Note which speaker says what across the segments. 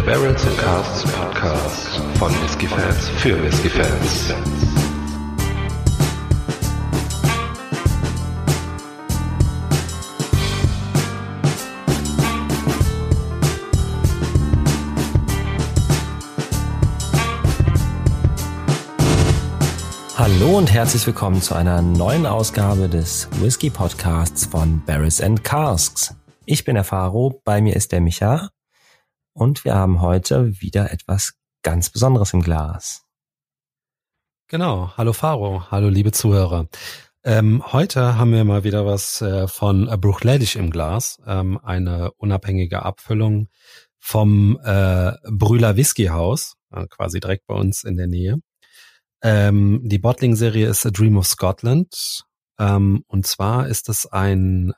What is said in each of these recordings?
Speaker 1: Der Barrels and Casts Podcast von Whiskey Fans für Whiskey Fans.
Speaker 2: Hallo und herzlich willkommen zu einer neuen Ausgabe des Whisky Podcasts von Barrels and Casks. Ich bin der Faro, bei mir ist der Micha und wir haben heute wieder etwas ganz Besonderes im Glas.
Speaker 3: Genau, hallo Faro, hallo liebe Zuhörer. Ähm, heute haben wir mal wieder was äh, von Bruchledisch im Glas, ähm, eine unabhängige Abfüllung vom äh, Brühler Whisky Haus, äh, quasi direkt bei uns in der Nähe. Ähm, die Bottling-Serie ist A Dream of Scotland. Ähm, und zwar ist es ein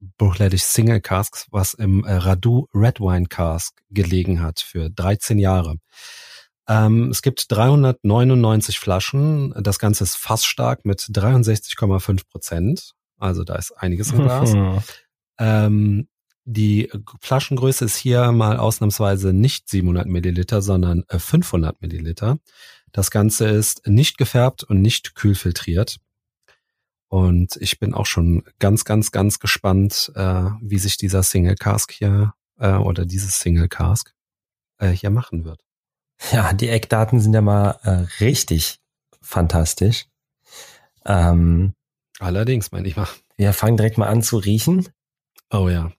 Speaker 3: Bruchledig Single Cask, was im äh, Radu Red Wine Cask gelegen hat für 13 Jahre. Ähm, es gibt 399 Flaschen. Das Ganze ist fast stark mit 63,5 Prozent. Also da ist einiges im Glas. ähm, die Flaschengröße ist hier mal ausnahmsweise nicht 700 Milliliter, sondern 500 äh, Milliliter. Das Ganze ist nicht gefärbt und nicht kühlfiltriert. Und ich bin auch schon ganz, ganz, ganz gespannt, äh, wie sich dieser Single Cask hier äh, oder dieses Single Cask äh, hier machen wird.
Speaker 2: Ja, die Eckdaten sind ja mal äh, richtig fantastisch. Ähm,
Speaker 3: Allerdings, meine ich mal.
Speaker 2: Wir fangen direkt mal an zu riechen.
Speaker 3: Oh ja.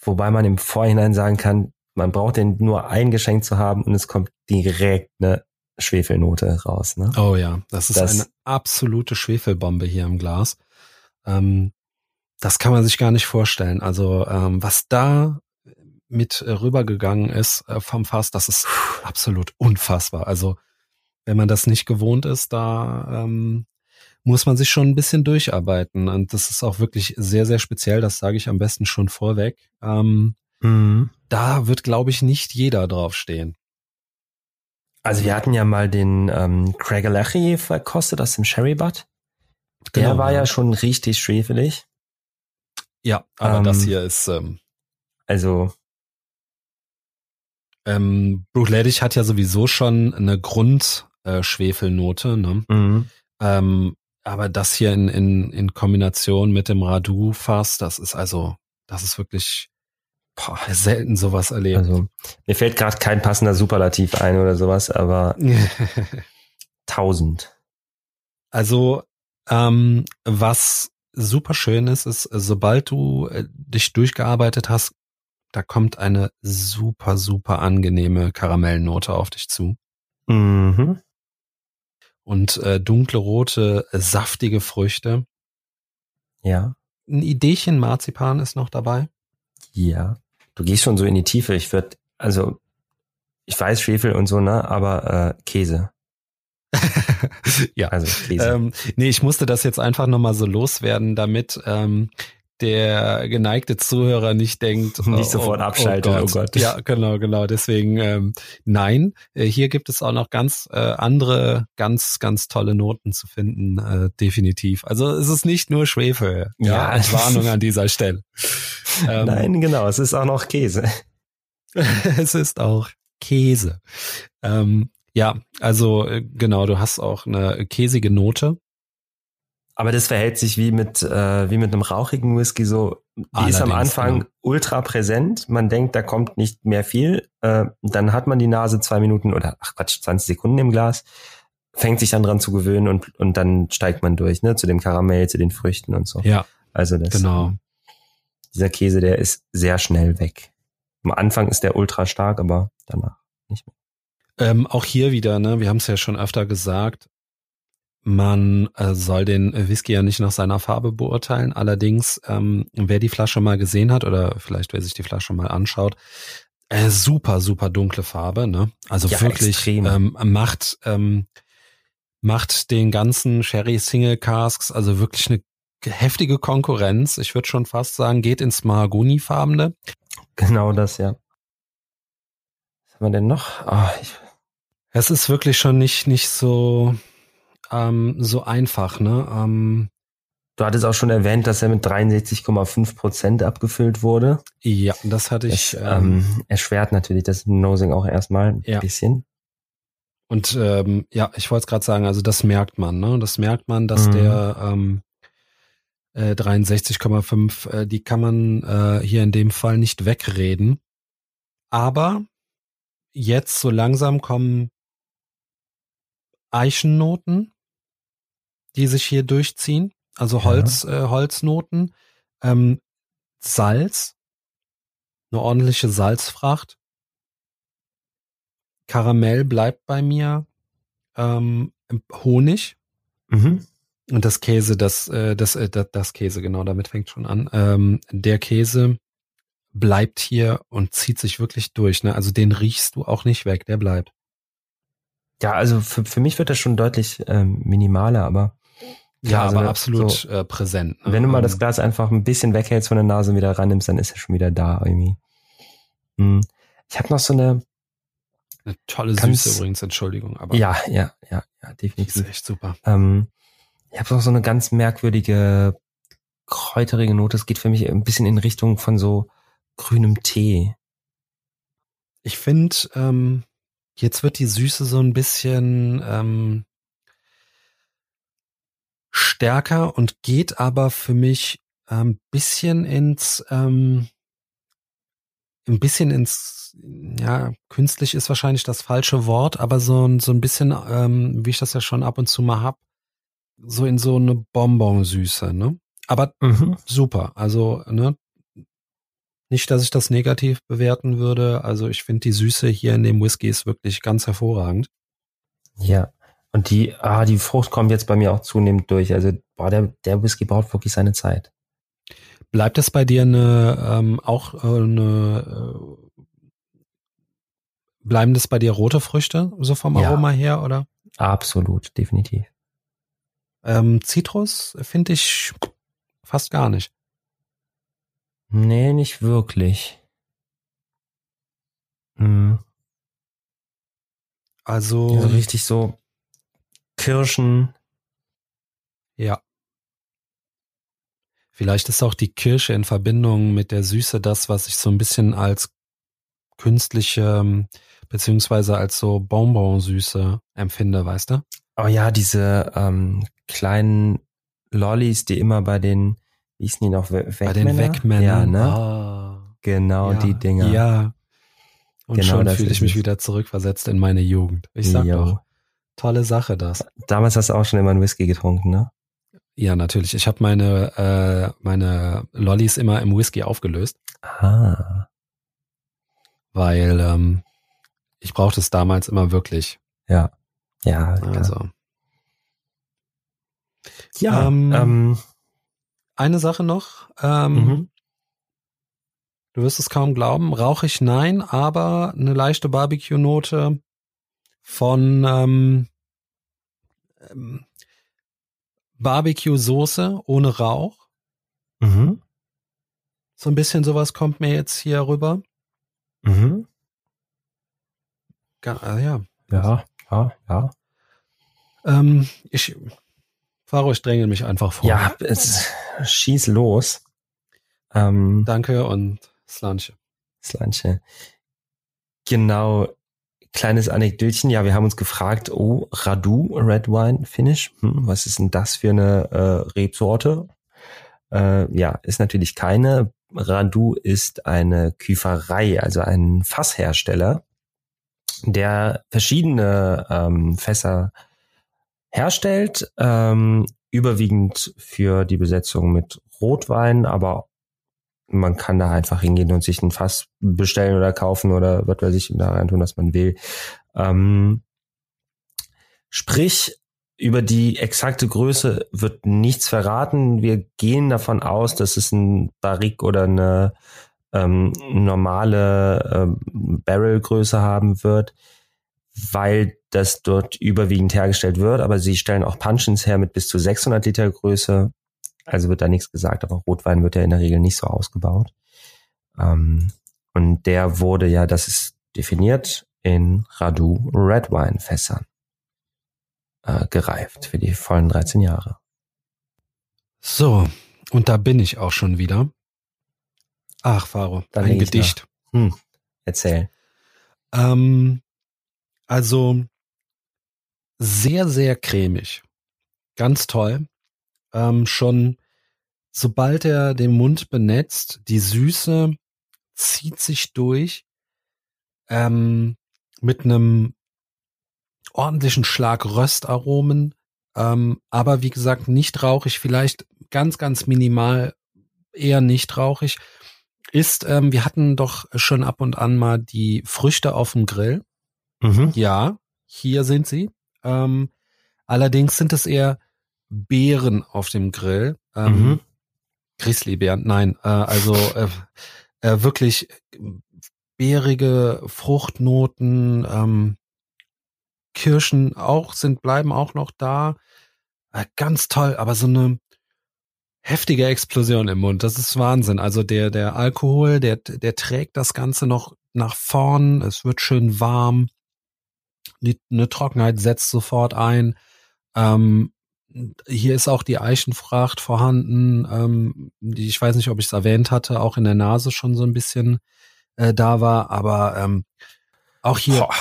Speaker 2: Wobei man im Vorhinein sagen kann, man braucht den nur eingeschenkt zu haben und es kommt direkt eine Schwefelnote raus. Ne?
Speaker 3: Oh ja, das ist das, eine absolute Schwefelbombe hier im Glas. Ähm, das kann man sich gar nicht vorstellen. Also ähm, was da mit rübergegangen ist äh, vom Fass, das ist absolut unfassbar. Also wenn man das nicht gewohnt ist, da ähm, muss man sich schon ein bisschen durcharbeiten. Und das ist auch wirklich sehr, sehr speziell. Das sage ich am besten schon vorweg. Ähm, mhm. Da wird, glaube ich, nicht jeder draufstehen.
Speaker 2: Also wir hatten ja mal den ähm, Craig Alechi verkostet aus dem Sherry Butt. Der genau, war ja schon richtig schwefelig.
Speaker 3: Ja, aber ähm, das hier ist ähm,
Speaker 2: also
Speaker 3: ähm, Bruchledig hat ja sowieso schon eine Grundschwefelnote, äh, ne? Mhm. Ähm, aber das hier in, in, in Kombination mit dem Radu-Fass, das ist also, das ist wirklich boah, selten sowas erlebt. Also,
Speaker 2: mir fällt gerade kein passender Superlativ ein oder sowas, aber tausend.
Speaker 3: Also, ähm, was super schön ist, ist, sobald du äh, dich durchgearbeitet hast, da kommt eine super, super angenehme Karamellnote auf dich zu. Mhm. Und äh, dunkle rote, saftige Früchte.
Speaker 2: Ja.
Speaker 3: Ein Ideechen Marzipan ist noch dabei.
Speaker 2: Ja du gehst schon so in die Tiefe. Ich würde, also ich weiß Schwefel und so, ne, aber äh, Käse.
Speaker 3: ja, also Käse. Ähm, nee, ich musste das jetzt einfach nochmal so loswerden, damit ähm, der geneigte Zuhörer nicht denkt,
Speaker 2: nicht oh, sofort oh, abschalten. Oh Gott. oh Gott.
Speaker 3: Ja, genau, genau. Deswegen ähm, nein. Äh, hier gibt es auch noch ganz äh, andere, ganz, ganz tolle Noten zu finden, äh, definitiv. Also es ist nicht nur Schwefel. Ja, ja. Warnung an dieser Stelle.
Speaker 2: Ähm, nein, genau. Es ist auch noch Käse.
Speaker 3: es ist auch Käse. Ähm, ja, also äh, genau. Du hast auch eine käsige Note.
Speaker 2: Aber das verhält sich wie mit, äh, wie mit einem rauchigen Whisky so. Die Allerdings, ist am Anfang ja. ultra präsent. Man denkt, da kommt nicht mehr viel. Äh, dann hat man die Nase zwei Minuten oder, ach Quatsch, 20 Sekunden im Glas. Fängt sich dann dran zu gewöhnen und, und dann steigt man durch, ne, zu dem Karamell, zu den Früchten und so.
Speaker 3: Ja.
Speaker 2: Also das.
Speaker 3: Genau.
Speaker 2: Dieser Käse, der ist sehr schnell weg. Am Anfang ist der ultra stark, aber danach nicht
Speaker 3: mehr. Ähm, auch hier wieder, ne, wir haben es ja schon öfter gesagt, man äh, soll den Whisky ja nicht nach seiner Farbe beurteilen. Allerdings, ähm, wer die Flasche mal gesehen hat oder vielleicht wer sich die Flasche mal anschaut, äh, super, super dunkle Farbe, ne? Also ja, wirklich ähm, macht ähm, macht den ganzen Sherry Single Casks also wirklich eine heftige Konkurrenz. Ich würde schon fast sagen, geht ins Mahagoni-farbene.
Speaker 2: Genau das, ja. Was haben wir denn noch? Oh, ich
Speaker 3: es ist wirklich schon nicht nicht so ähm, so einfach, ne? Ähm,
Speaker 2: Du hattest auch schon erwähnt, dass er mit 63,5 Prozent abgefüllt wurde.
Speaker 3: Ja, das hatte ich.
Speaker 2: Das, ähm, ähm, erschwert natürlich das Nosing auch erstmal ein ja. bisschen.
Speaker 3: Und ähm, ja, ich wollte es gerade sagen, also das merkt man, ne? Das merkt man, dass mhm. der ähm, äh, 63,5, äh, die kann man äh, hier in dem Fall nicht wegreden. Aber jetzt so langsam kommen Eichennoten, die sich hier durchziehen also Holz, ja. äh, Holznoten, ähm, Salz, eine ordentliche Salzfracht. Karamell bleibt bei mir, ähm, Honig mhm. und das Käse, das, äh, das, äh, das, das Käse, genau, damit fängt schon an. Ähm, der Käse bleibt hier und zieht sich wirklich durch. Ne? Also den riechst du auch nicht weg, der bleibt.
Speaker 2: Ja, also für, für mich wird das schon deutlich ähm, minimaler, aber
Speaker 3: ja, also aber absolut so, äh, präsent.
Speaker 2: Ne? Wenn du mal das ähm, Glas einfach ein bisschen weghältst von der Nase und wieder rannimmst, dann ist er schon wieder da irgendwie. Hm. Ich habe noch so eine
Speaker 3: eine tolle ganz, Süße übrigens, Entschuldigung. Aber
Speaker 2: ja, ja, ja, ja, definitiv.
Speaker 3: Ist echt super.
Speaker 2: Ähm, ich habe noch so eine ganz merkwürdige kräuterige Note. Es geht für mich ein bisschen in Richtung von so grünem Tee.
Speaker 3: Ich finde, ähm, jetzt wird die Süße so ein bisschen ähm, stärker und geht aber für mich ein ähm, bisschen ins, ähm, ein bisschen ins, ja, künstlich ist wahrscheinlich das falsche Wort, aber so, so ein bisschen, ähm, wie ich das ja schon ab und zu mal hab, so in so eine Bonbonsüße, ne? Aber mhm. super. Also, ne? Nicht, dass ich das negativ bewerten würde. Also ich finde die Süße hier in dem Whisky ist wirklich ganz hervorragend.
Speaker 2: Ja. Und die, ah, die Frucht kommt jetzt bei mir auch zunehmend durch. Also, boah, der, der Whisky braucht wirklich seine Zeit.
Speaker 3: Bleibt es bei dir eine, ähm, auch äh, eine, äh, bleiben das bei dir rote Früchte, so vom Aroma ja, her, oder?
Speaker 2: Absolut, definitiv.
Speaker 3: Ähm, Zitrus finde ich fast gar nicht.
Speaker 2: Nee, nicht wirklich. Hm.
Speaker 3: Also,
Speaker 2: also richtig so Kirschen.
Speaker 3: Ja. Vielleicht ist auch die Kirsche in Verbindung mit der Süße das, was ich so ein bisschen als künstliche, ähm, beziehungsweise als so Bonbon-Süße empfinde, weißt du?
Speaker 2: Oh ja, diese ähm, kleinen Lollis, die immer bei den, wie hießen die noch,
Speaker 3: Wegmänner? Bei den Wegmännern.
Speaker 2: Ja, ne? Oh, genau,
Speaker 3: ja,
Speaker 2: die Dinger.
Speaker 3: Ja. Und genau schon fühle ich mich wieder zurückversetzt in meine Jugend. Ich sag jo. doch. Tolle Sache das.
Speaker 2: Damals hast du auch schon immer einen Whisky getrunken, ne?
Speaker 3: Ja, natürlich. Ich habe meine äh, meine Lollis immer im Whisky aufgelöst.
Speaker 2: Ah.
Speaker 3: Weil ähm, ich brauchte es damals immer wirklich.
Speaker 2: Ja. Ja.
Speaker 3: Also.
Speaker 2: Ja. Ähm, ähm,
Speaker 3: eine Sache noch. Ähm, mhm. Du wirst es kaum glauben. Rauche ich nein, aber eine leichte Barbecue-Note von ähm, ähm, Barbecue-Soße ohne Rauch.
Speaker 2: Mhm.
Speaker 3: So ein bisschen sowas kommt mir jetzt hier rüber.
Speaker 2: Mhm.
Speaker 3: Ga, äh, ja.
Speaker 2: Ja, ja, ja.
Speaker 3: Ähm, ich fahre euch dränge mich einfach vor.
Speaker 2: Ja, es, schieß los.
Speaker 3: Ähm, Danke und Slanche.
Speaker 2: Slanche. Genau, kleines Anekdötchen. Ja, wir haben uns gefragt, oh, Radu Red Wine Finish, hm, was ist denn das für eine äh, Rebsorte? Äh, ja, ist natürlich keine. Radu ist eine Küferei, also ein Fasshersteller, der verschiedene ähm, Fässer herstellt, ähm, überwiegend für die Besetzung mit Rotwein, aber man kann da einfach hingehen und sich ein Fass bestellen oder kaufen oder was weiß ich, da rein tun, was man will. Ähm, sprich, über die exakte Größe wird nichts verraten. Wir gehen davon aus, dass es ein Barrique oder eine ähm, normale ähm, Barrelgröße haben wird, weil das dort überwiegend hergestellt wird. Aber sie stellen auch Punchins her mit bis zu 600 Liter Größe. Also wird da nichts gesagt, aber Rotwein wird ja in der Regel nicht so ausgebaut. Ähm, und der wurde ja, das ist definiert, in Radu Red Wine Fässern äh, gereift für die vollen 13 Jahre.
Speaker 3: So, und da bin ich auch schon wieder. Ach, Faro,
Speaker 2: Dann
Speaker 3: ein Gedicht.
Speaker 2: Hm, erzähl.
Speaker 3: Ähm, also sehr, sehr cremig. Ganz toll. Ähm, schon sobald er den Mund benetzt, die Süße zieht sich durch ähm, mit einem ordentlichen Schlag Röstaromen, ähm, aber wie gesagt nicht rauchig, vielleicht ganz, ganz minimal eher nicht rauchig. Ist, ähm, wir hatten doch schon ab und an mal die Früchte auf dem Grill.
Speaker 2: Mhm.
Speaker 3: Ja, hier sind sie. Ähm, allerdings sind es eher Beeren auf dem Grill. Ähm,
Speaker 2: Mhm.
Speaker 3: Grizzlybeeren, nein, äh, also äh, äh, wirklich beerige Fruchtnoten, ähm, Kirschen auch sind, bleiben auch noch da. Äh, ganz toll, aber so eine heftige Explosion im Mund, das ist Wahnsinn. Also der, der Alkohol, der, der trägt das Ganze noch nach vorn, es wird schön warm, die, eine Trockenheit setzt sofort ein. Ähm, hier ist auch die Eichenfracht vorhanden, ähm, die ich weiß nicht, ob ich es erwähnt hatte, auch in der Nase schon so ein bisschen äh, da war, aber ähm, auch hier
Speaker 2: Boah.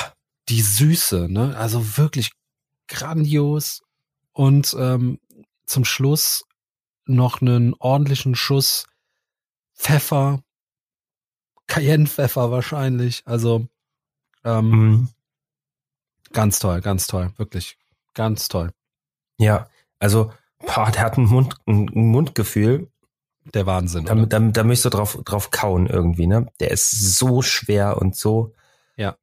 Speaker 3: die Süße, ne? Also wirklich grandios und ähm, zum Schluss noch einen ordentlichen Schuss Pfeffer, Cayennepfeffer wahrscheinlich. Also ähm,
Speaker 2: Mhm.
Speaker 3: ganz toll, ganz toll, wirklich ganz toll.
Speaker 2: Ja, also, boah, der hat ein, Mund, ein Mundgefühl,
Speaker 3: Der Wahnsinn.
Speaker 2: da, da, da möchtest du drauf, drauf kauen irgendwie, ne? Der ist so schwer und so
Speaker 3: Ja.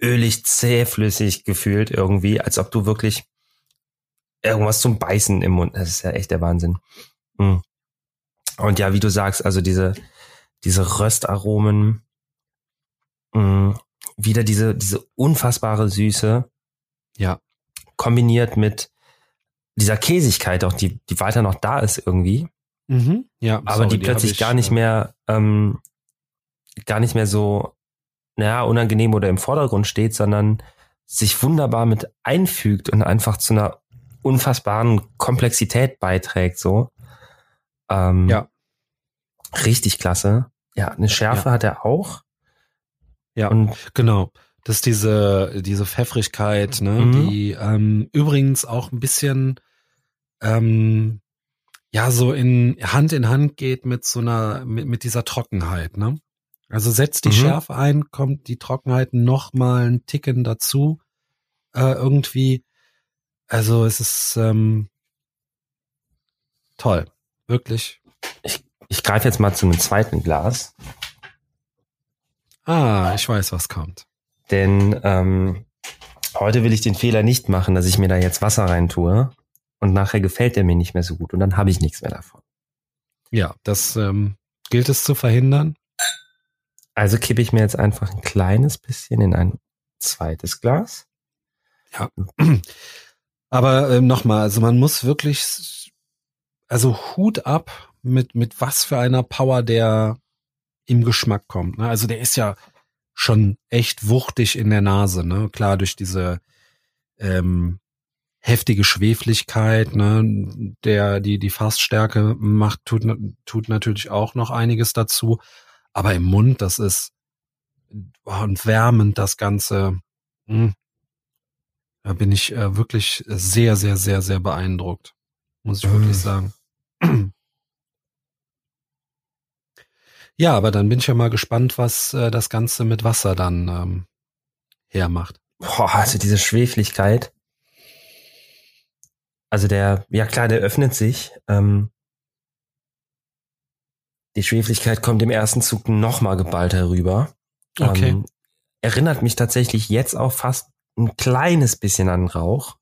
Speaker 2: ölig, zähflüssig gefühlt irgendwie, als ob du wirklich irgendwas zum Beißen im Mund, das ist ja echt der Wahnsinn. Mhm. Und ja, wie du sagst, also diese, diese Röstaromen, mh, wieder diese, diese unfassbare Süße,
Speaker 3: Ja.
Speaker 2: kombiniert mit dieser Käsigkeit auch, die, die weiter noch da ist irgendwie,
Speaker 3: Mhm. Ja,
Speaker 2: aber
Speaker 3: sorry,
Speaker 2: die plötzlich
Speaker 3: ich,
Speaker 2: gar nicht
Speaker 3: äh,
Speaker 2: mehr, ähm, gar nicht mehr so, naja, unangenehm oder im Vordergrund steht, sondern sich wunderbar mit einfügt und einfach zu einer unfassbaren Komplexität beiträgt, so. Ähm,
Speaker 3: Ja.
Speaker 2: Richtig klasse. Ja, eine Schärfe hat er auch.
Speaker 3: Ja.
Speaker 2: Und
Speaker 3: Genau. Das ist diese, diese Pfeffrigkeit, ne,
Speaker 2: Mhm.
Speaker 3: die ähm, übrigens auch ein bisschen ähm, ja so in Hand in Hand geht mit so einer, mit, mit dieser Trockenheit, ne? Also setzt die
Speaker 2: Mhm.
Speaker 3: Schärfe ein, kommt die Trockenheit noch mal ein Ticken dazu, äh, irgendwie. Also es ist ähm, toll. Wirklich.
Speaker 2: ich greife jetzt mal zu einem zweiten Glas.
Speaker 3: Ah, ich weiß, was kommt.
Speaker 2: Denn ähm, heute will ich den Fehler nicht machen, dass ich mir da jetzt Wasser rein tue und nachher gefällt er mir nicht mehr so gut und dann habe ich nichts mehr davon.
Speaker 3: Ja, das ähm, gilt es zu verhindern.
Speaker 2: Also kippe ich mir jetzt einfach ein kleines bisschen in ein zweites Glas.
Speaker 3: Aber ähm, nochmal, also man muss wirklich, also Hut ab mit, mit was für einer Power der im Geschmack kommt. Ne? Also der ist ja schon echt wuchtig in der Nase, ne? Klar, durch diese ähm, heftige Schwefligkeit, ne? Der, die, die Fassstärke macht, tut, tut natürlich auch noch einiges dazu. Aber im Mund, das ist oh, und wärmend das Ganze. Hm. Da bin ich äh, wirklich sehr, sehr, sehr, sehr beeindruckt. Muss ich wirklich sagen. Ja, aber dann bin ich ja mal gespannt, was äh, das Ganze mit Wasser dann ähm, hermacht.
Speaker 2: Boah, also diese Schwefligkeit. Also der, ja klar, der öffnet sich. Ähm, die Schwefligkeit kommt im ersten Zug nochmal geballt herüber.
Speaker 3: Okay.
Speaker 2: Ähm, erinnert mich tatsächlich jetzt auch fast ein kleines bisschen an Rauch.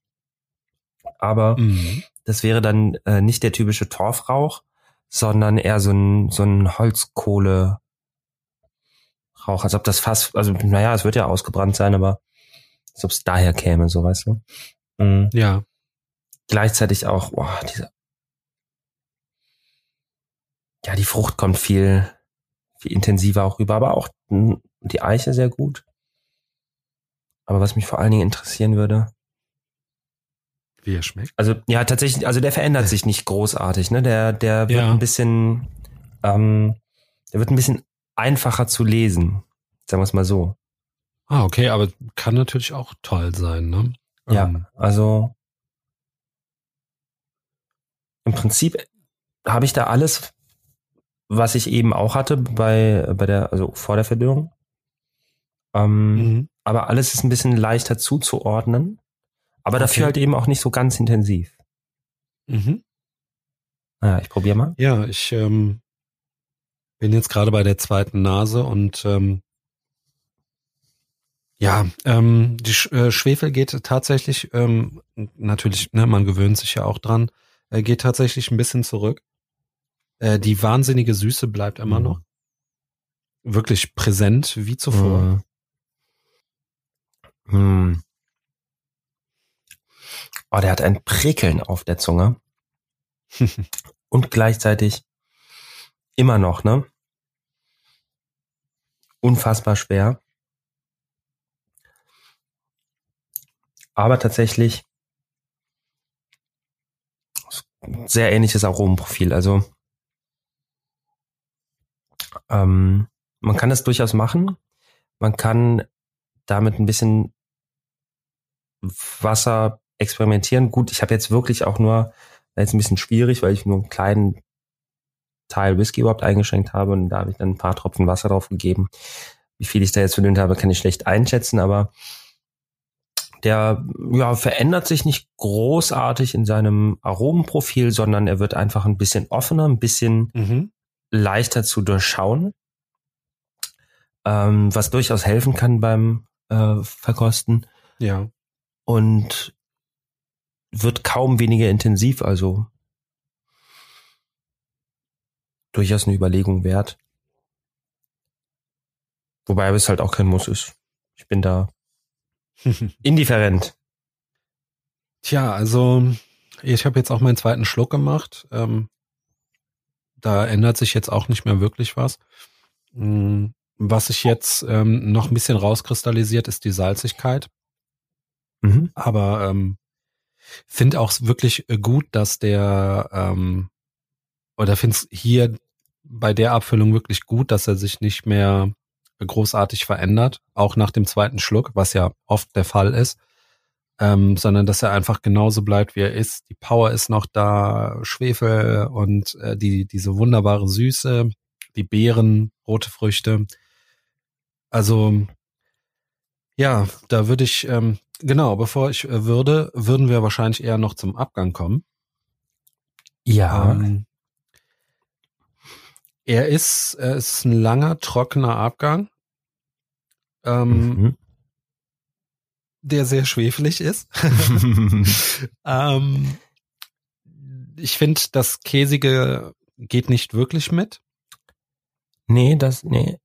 Speaker 2: Aber
Speaker 3: Mhm.
Speaker 2: das wäre dann äh, nicht der typische Torfrauch, sondern eher so ein, so ein Holzkohle Rauch, als ob das fast, also naja, es wird ja ausgebrannt sein, aber als ob es daher käme, so weißt du. Mhm.
Speaker 3: Ja.
Speaker 2: Gleichzeitig auch, boah, diese, ja, die Frucht kommt viel, viel intensiver auch rüber, aber auch mh, die Eiche sehr gut. Aber was mich vor allen Dingen interessieren würde,
Speaker 3: Wie er schmeckt?
Speaker 2: Also ja, tatsächlich, also der verändert sich nicht großartig, ne? Der, der wird
Speaker 3: Ja.
Speaker 2: ein bisschen, ähm, der wird ein bisschen einfacher zu lesen, sagen wir es mal so.
Speaker 3: Ah, okay, aber kann natürlich auch toll sein, ne?
Speaker 2: Ja,
Speaker 3: Ähm,
Speaker 2: also im Prinzip habe ich da alles, was ich eben auch hatte bei, bei der, also vor der Verdünnung. Ähm,
Speaker 3: mhm.
Speaker 2: aber alles ist ein bisschen leichter zuzuordnen. Aber dafür
Speaker 3: Okay.
Speaker 2: halt eben auch nicht so ganz intensiv.
Speaker 3: Mhm.
Speaker 2: Naja, ich probiere mal.
Speaker 3: Ja, ich ähm, bin jetzt gerade bei der zweiten Nase und ähm, ja, ähm, die Sch äh, Schwefel geht tatsächlich, ähm, natürlich, ne, man gewöhnt sich ja auch dran, äh, geht tatsächlich ein bisschen zurück. Äh, die wahnsinnige Süße bleibt immer
Speaker 2: Mhm.
Speaker 3: noch. Wirklich präsent wie zuvor.
Speaker 2: Hm. Oh, der hat ein Prickeln auf der Zunge und gleichzeitig immer noch, ne? Unfassbar schwer. Aber tatsächlich sehr ähnliches Aromenprofil. Also ähm, man kann das durchaus machen. Man kann damit ein bisschen Wasser experimentieren. Gut, ich habe jetzt wirklich auch nur, jetzt ein bisschen schwierig, weil ich nur einen kleinen Teil Whisky überhaupt eingeschenkt habe und da habe ich dann ein paar Tropfen Wasser drauf gegeben. Wie viel ich da jetzt verdünnt habe, kann ich schlecht einschätzen, aber der ja, verändert sich nicht großartig in seinem Aromenprofil, sondern er wird einfach ein bisschen offener, ein bisschen
Speaker 3: Mhm.
Speaker 2: leichter zu durchschauen, ähm, was durchaus helfen kann beim äh, Verkosten
Speaker 3: Ja.
Speaker 2: und wird kaum weniger intensiv, also durchaus eine Überlegung wert. Wobei es halt auch kein Muss ist. Ich bin da indifferent.
Speaker 3: Tja, also ich habe jetzt auch meinen zweiten Schluck gemacht. Ähm, da ändert sich jetzt auch nicht mehr wirklich was. Mm, Was sich jetzt ähm, noch ein bisschen rauskristallisiert, ist die Salzigkeit.
Speaker 2: Mhm.
Speaker 3: Aber ähm, finde auch wirklich äh, gut, dass der ähm, oder finde es hier bei der Abfüllung wirklich gut, dass er sich nicht mehr großartig verändert, auch nach dem zweiten Schluck, was ja oft der Fall ist, ähm, sondern dass er einfach genauso bleibt, wie er ist. Die Power ist noch da, Schwefel und äh, die diese wunderbare Süße, die Beeren, rote Früchte. Also ja, da würde ich ähm, genau, bevor ich äh, würde, würden wir wahrscheinlich eher noch zum Abgang kommen.
Speaker 2: Ja.
Speaker 3: Ähm, er ist, er ist ein langer, trockener Abgang, ähm,
Speaker 2: Mhm.
Speaker 3: der sehr schwefelig ist. ähm, ich finde, das Käsige geht nicht wirklich mit.
Speaker 2: nee, das, nee.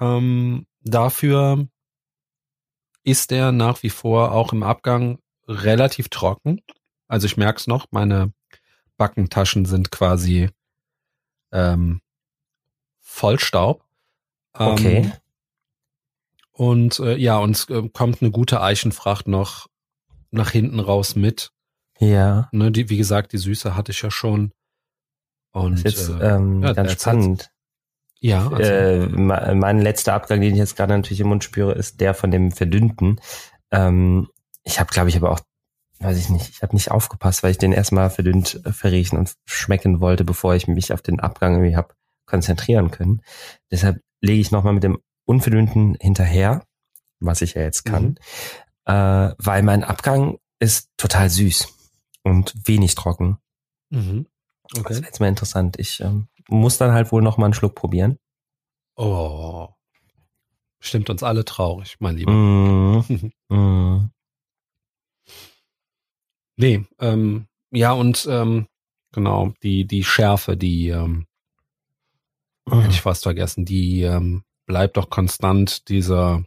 Speaker 3: Ähm, dafür ist er nach wie vor auch im Abgang relativ trocken. Also ich merke es noch, meine Backentaschen sind quasi ähm, voll Staub. Ähm,
Speaker 2: Okay.
Speaker 3: Und äh, ja, uns äh, kommt eine gute Eichenfracht noch nach hinten raus mit.
Speaker 2: Ja.
Speaker 3: Ne, die, wie gesagt, die Süße hatte ich ja schon. Und
Speaker 2: Das ist jetzt
Speaker 3: äh,
Speaker 2: ähm,
Speaker 3: ja,
Speaker 2: ganz spannend.
Speaker 3: Ja, also,
Speaker 2: Äh, me- mein letzter Abgang, den ich jetzt gerade natürlich im Mund spüre, ist der von dem verdünnten. Ähm, ich habe, glaube ich, aber auch, weiß ich nicht, ich habe nicht aufgepasst, weil ich den erstmal verdünnt äh, verriechen und schmecken wollte, bevor ich mich auf den Abgang irgendwie hab konzentrieren können. Deshalb lege ich nochmal mit dem unverdünnten hinterher, was ich ja jetzt kann,
Speaker 3: Mhm.
Speaker 2: äh, weil mein Abgang ist total süß und wenig trocken.
Speaker 3: mhm.
Speaker 2: Das
Speaker 3: okay.
Speaker 2: wäre jetzt mal interessant. Ich ähm, muss dann halt wohl noch mal einen Schluck probieren.
Speaker 3: Oh. Stimmt uns alle traurig, mein Lieber.
Speaker 2: Mm, mm.
Speaker 3: Nee, ähm, ja, und ähm, genau, die, die Schärfe, die ähm, hätte ich fast vergessen, die ähm, bleibt doch konstant, dieser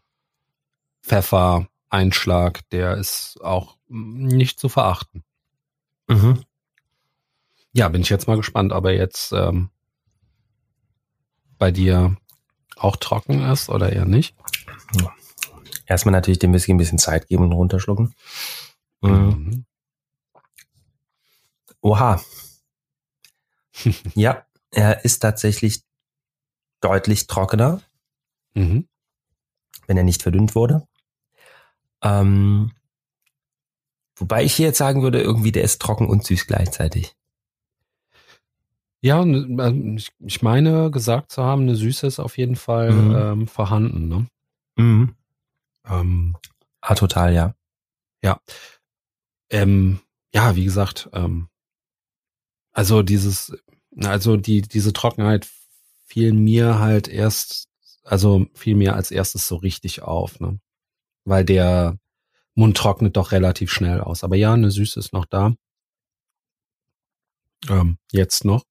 Speaker 3: Pfeffer-Einschlag, der ist auch mm, nicht zu verachten.
Speaker 2: Mhm.
Speaker 3: Ja, bin ich jetzt mal gespannt, ob er jetzt ähm, bei dir auch trocken ist oder eher nicht.
Speaker 2: Erstmal natürlich dem Whisky ein bisschen Zeit geben und runterschlucken. Mm.
Speaker 3: Mhm.
Speaker 2: Oha. ja, er ist tatsächlich deutlich trockener, mhm. wenn er nicht verdünnt wurde. Ähm, wobei ich hier jetzt sagen würde, irgendwie der ist trocken und süß gleichzeitig.
Speaker 3: Ja, ähm, ich meine gesagt zu haben, eine Süße ist auf jeden Fall mhm. ähm, vorhanden. Ne? Mhm.
Speaker 2: Ähm, ah, total, ja.
Speaker 3: Ja. Ähm, ja, wie gesagt, ähm, also dieses, also die, diese Trockenheit fiel mir halt erst, also fiel mir als erstes so richtig auf, ne? Weil der Mund trocknet doch relativ schnell aus. Aber ja, eine Süße ist noch da. Ähm, jetzt noch.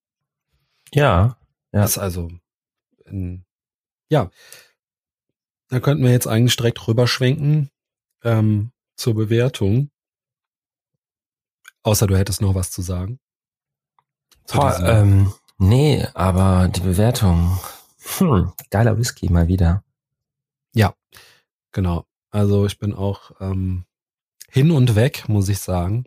Speaker 2: Ja.
Speaker 3: ja. Das ist also, in, ja. Da könnten wir jetzt eigentlich direkt rüberschwenken ähm, zur Bewertung. Außer du hättest noch was zu sagen.
Speaker 2: Zu Boah, ähm, nee, aber die Bewertung. Hm, geiler Whisky mal wieder.
Speaker 3: Ja, genau. Also ich bin auch ähm, hin und weg, muss ich sagen.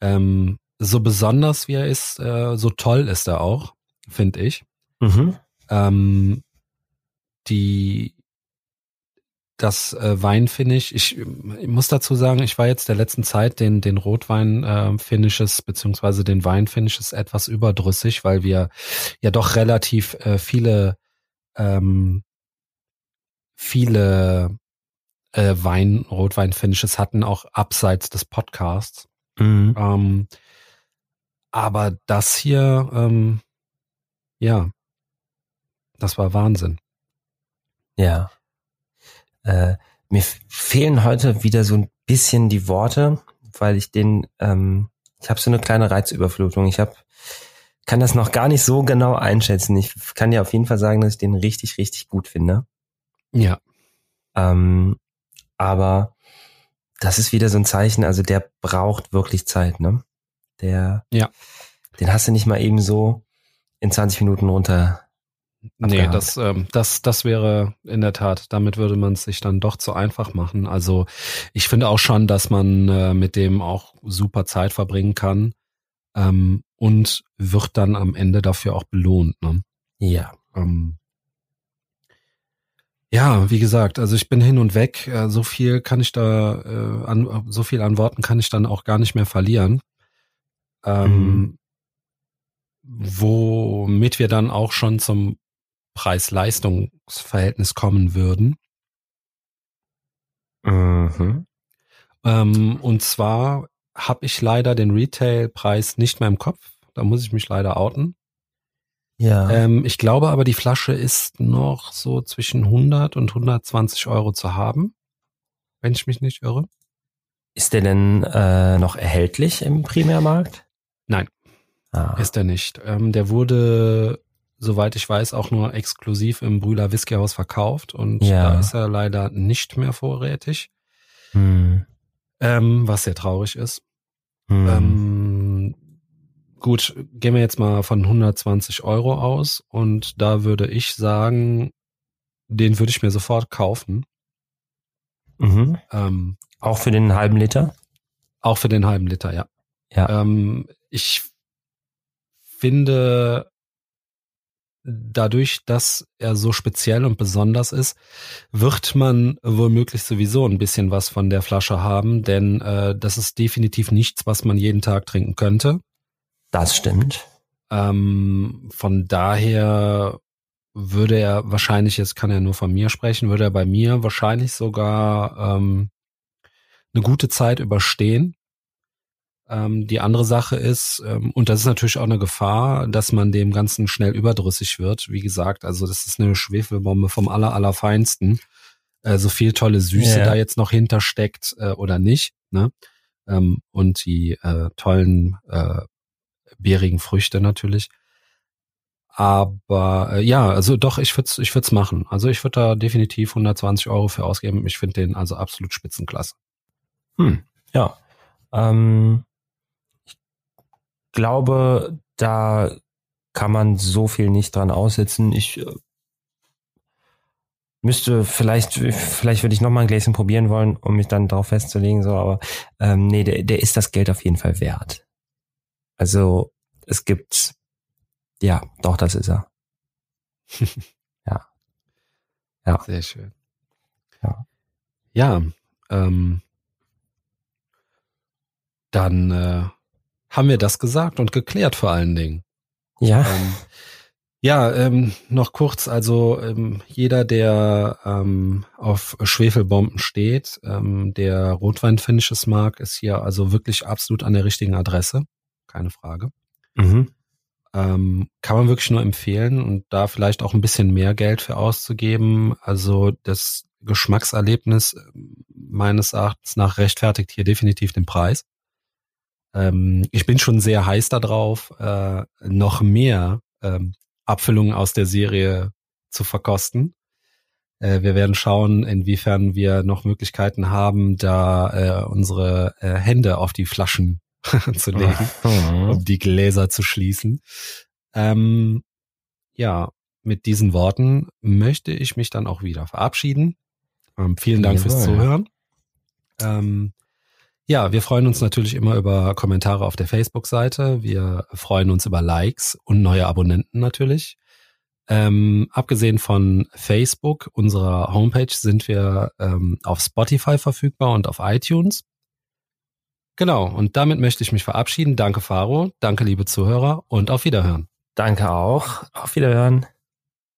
Speaker 3: Ähm, so besonders wie er ist, äh, so toll ist er auch, finde ich. Mhm. Ähm, die das äh, Weinfinish, ich, ich muss dazu sagen, ich war jetzt der letzten Zeit den, den Rotwein-Finishes äh, beziehungsweise den Wein-Finishes etwas überdrüssig, weil wir ja doch relativ äh, viele ähm, viele äh, Wein, Rotwein-Finishes hatten, auch abseits des Podcasts. Mhm. Ähm, aber das hier, ähm, ja, das war Wahnsinn.
Speaker 2: Ja. Äh, mir fehlen heute wieder so ein bisschen die Worte, weil ich den, ähm, ich habe so eine kleine Reizüberflutung. Ich habe kann das noch gar nicht so genau einschätzen. Ich kann dir auf jeden Fall sagen, dass ich den richtig, richtig gut finde.
Speaker 3: Ja.
Speaker 2: Ähm, aber das ist wieder so ein Zeichen, also der braucht wirklich Zeit, ne? Der,
Speaker 3: ja.
Speaker 2: den hast du nicht mal eben so in 20 Minuten runter
Speaker 3: Nee, das, ähm, das, das wäre in der Tat, damit würde man es sich dann doch zu einfach machen. Also ich finde auch schon, dass man äh, mit dem auch super Zeit verbringen kann ähm, und wird dann am Ende dafür auch belohnt. Ne?
Speaker 2: Ja.
Speaker 3: Ähm, ja, wie gesagt, also ich bin hin und weg. Äh, so viel kann ich da, äh, an, so viel an Worten kann ich dann auch gar nicht mehr verlieren. Ähm, mhm. Womit wir dann auch schon zum Preis-Leistungs-Verhältnis kommen würden. Mhm. Ähm, und zwar habe ich leider den Retail-Preis nicht mehr im Kopf. Da muss ich mich leider outen.
Speaker 2: Ja.
Speaker 3: Ähm, ich glaube aber, die Flasche ist noch so zwischen 100 und 120 Euro zu haben, wenn ich mich nicht irre.
Speaker 2: Ist der denn äh, noch erhältlich im Primärmarkt?
Speaker 3: Nein, ah. ist er nicht. Ähm, der wurde soweit ich weiß, auch nur exklusiv im Brühler Whiskyhaus verkauft und ja. da ist er leider nicht mehr vorrätig. Hm. Ähm, was sehr traurig ist. Hm. Ähm, gut, gehen wir jetzt mal von 120 Euro aus und da würde ich sagen, den würde ich mir sofort kaufen.
Speaker 2: Mhm. Ähm, auch für den halben Liter?
Speaker 3: Auch für den halben Liter, ja.
Speaker 2: Ja.
Speaker 3: Ähm, ich finde, dadurch, dass er so speziell und besonders ist, wird man womöglich sowieso ein bisschen was von der Flasche haben, denn äh, das ist definitiv nichts, was man jeden Tag trinken könnte.
Speaker 2: Das stimmt.
Speaker 3: Ähm, von daher würde er wahrscheinlich, jetzt kann er nur von mir sprechen, würde er bei mir wahrscheinlich sogar ähm, eine gute Zeit überstehen. Ähm, die andere Sache ist, ähm, und das ist natürlich auch eine Gefahr, dass man dem Ganzen schnell überdrüssig wird. Wie gesagt, also das ist eine Schwefelbombe vom aller, allerfeinsten. Äh, so viel tolle Süße yeah. da jetzt noch hintersteckt äh, oder nicht. Ne? Ähm, und die äh, tollen äh, beerigen Früchte natürlich. Aber äh, ja, also doch, ich würde es ich würd's machen. Also ich würde da definitiv 120 Euro für ausgeben. Ich finde den also absolut spitzenklasse.
Speaker 2: Hm, ja. Ähm, glaube, da kann man so viel nicht dran aussetzen. Ich äh, müsste vielleicht, vielleicht würde ich noch mal ein Gläschen probieren wollen, um mich dann darauf festzulegen, so, aber ähm, nee, der, der ist das Geld auf jeden Fall wert. Also es gibt, ja, doch, das ist er. ja.
Speaker 3: Ja. Sehr schön. Ja. Ja, ähm, dann äh, haben wir das gesagt und geklärt vor allen Dingen.
Speaker 2: Ja. Ähm,
Speaker 3: ja, ähm, noch kurz, also ähm, jeder, der ähm, auf Schwefelbomben steht, ähm, der Rotweinfinishes mag, ist hier also wirklich absolut an der richtigen Adresse. Keine Frage. Mhm. Ähm, kann man wirklich nur empfehlen und da vielleicht auch ein bisschen mehr Geld für auszugeben. Also das Geschmackserlebnis ähm, meines Erachtens nach rechtfertigt hier definitiv den Preis. Ähm, ich bin schon sehr heiß darauf, äh, noch mehr ähm, Abfüllungen aus der Serie zu verkosten. Äh, wir werden schauen, inwiefern wir noch Möglichkeiten haben, da äh, unsere äh, Hände auf die Flaschen zu legen, um die Gläser zu schließen. Ähm, ja, mit diesen Worten möchte ich mich dann auch wieder verabschieden. Ähm, vielen Dank Jawohl. fürs Zuhören. Ähm, ja, wir freuen uns natürlich immer über Kommentare auf der Facebook-Seite. Wir freuen uns über Likes und neue Abonnenten natürlich. Ähm, abgesehen von Facebook, unserer Homepage, sind wir ähm, auf Spotify verfügbar und auf iTunes. Genau, und damit möchte ich mich verabschieden. Danke, Faro. Danke, liebe Zuhörer und auf Wiederhören.
Speaker 2: Danke auch. Auf Wiederhören.